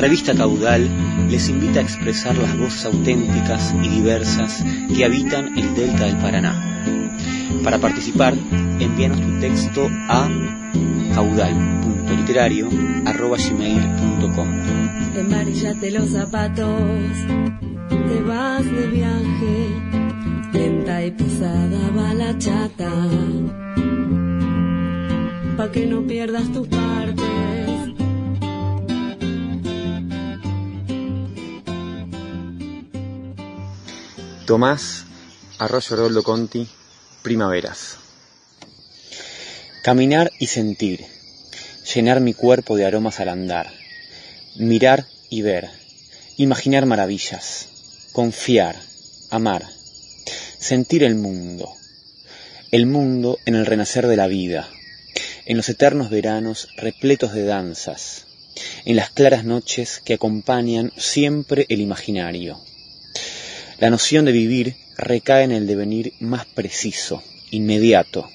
Revista Caudal les invita a expresar las voces auténticas y diversas que habitan el delta del Paraná. Para participar, envíanos tu texto a caudal.literario.gmail.com Embarillate los zapatos, te vas de viaje, lenta y pesada va la chata, pa' que no pierdas tus partes. Tomás Arroyo Roldo Conti, Primaveras. Caminar y sentir, llenar mi cuerpo de aromas al andar, mirar y ver, imaginar maravillas, confiar, amar, sentir el mundo, el mundo en el renacer de la vida, en los eternos veranos repletos de danzas, en las claras noches que acompañan siempre el imaginario la noción de vivir recae en el devenir más preciso, inmediato.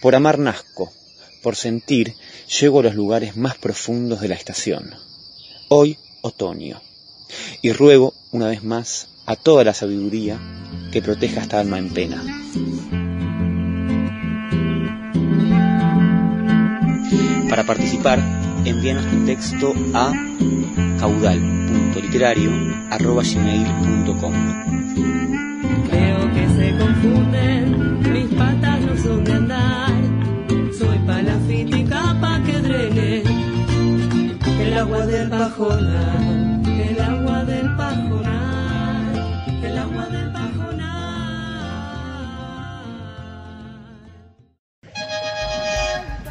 Por amar nazco, por sentir llego a los lugares más profundos de la estación. Hoy, otoño. Y ruego, una vez más, a toda la sabiduría que proteja esta alma en pena. Para participar, envíanos tu texto a caudal.literario.gmail.com Creo que se confunden, mis patas no son de andar. Soy palafítica pa' que drene el agua del pajonar,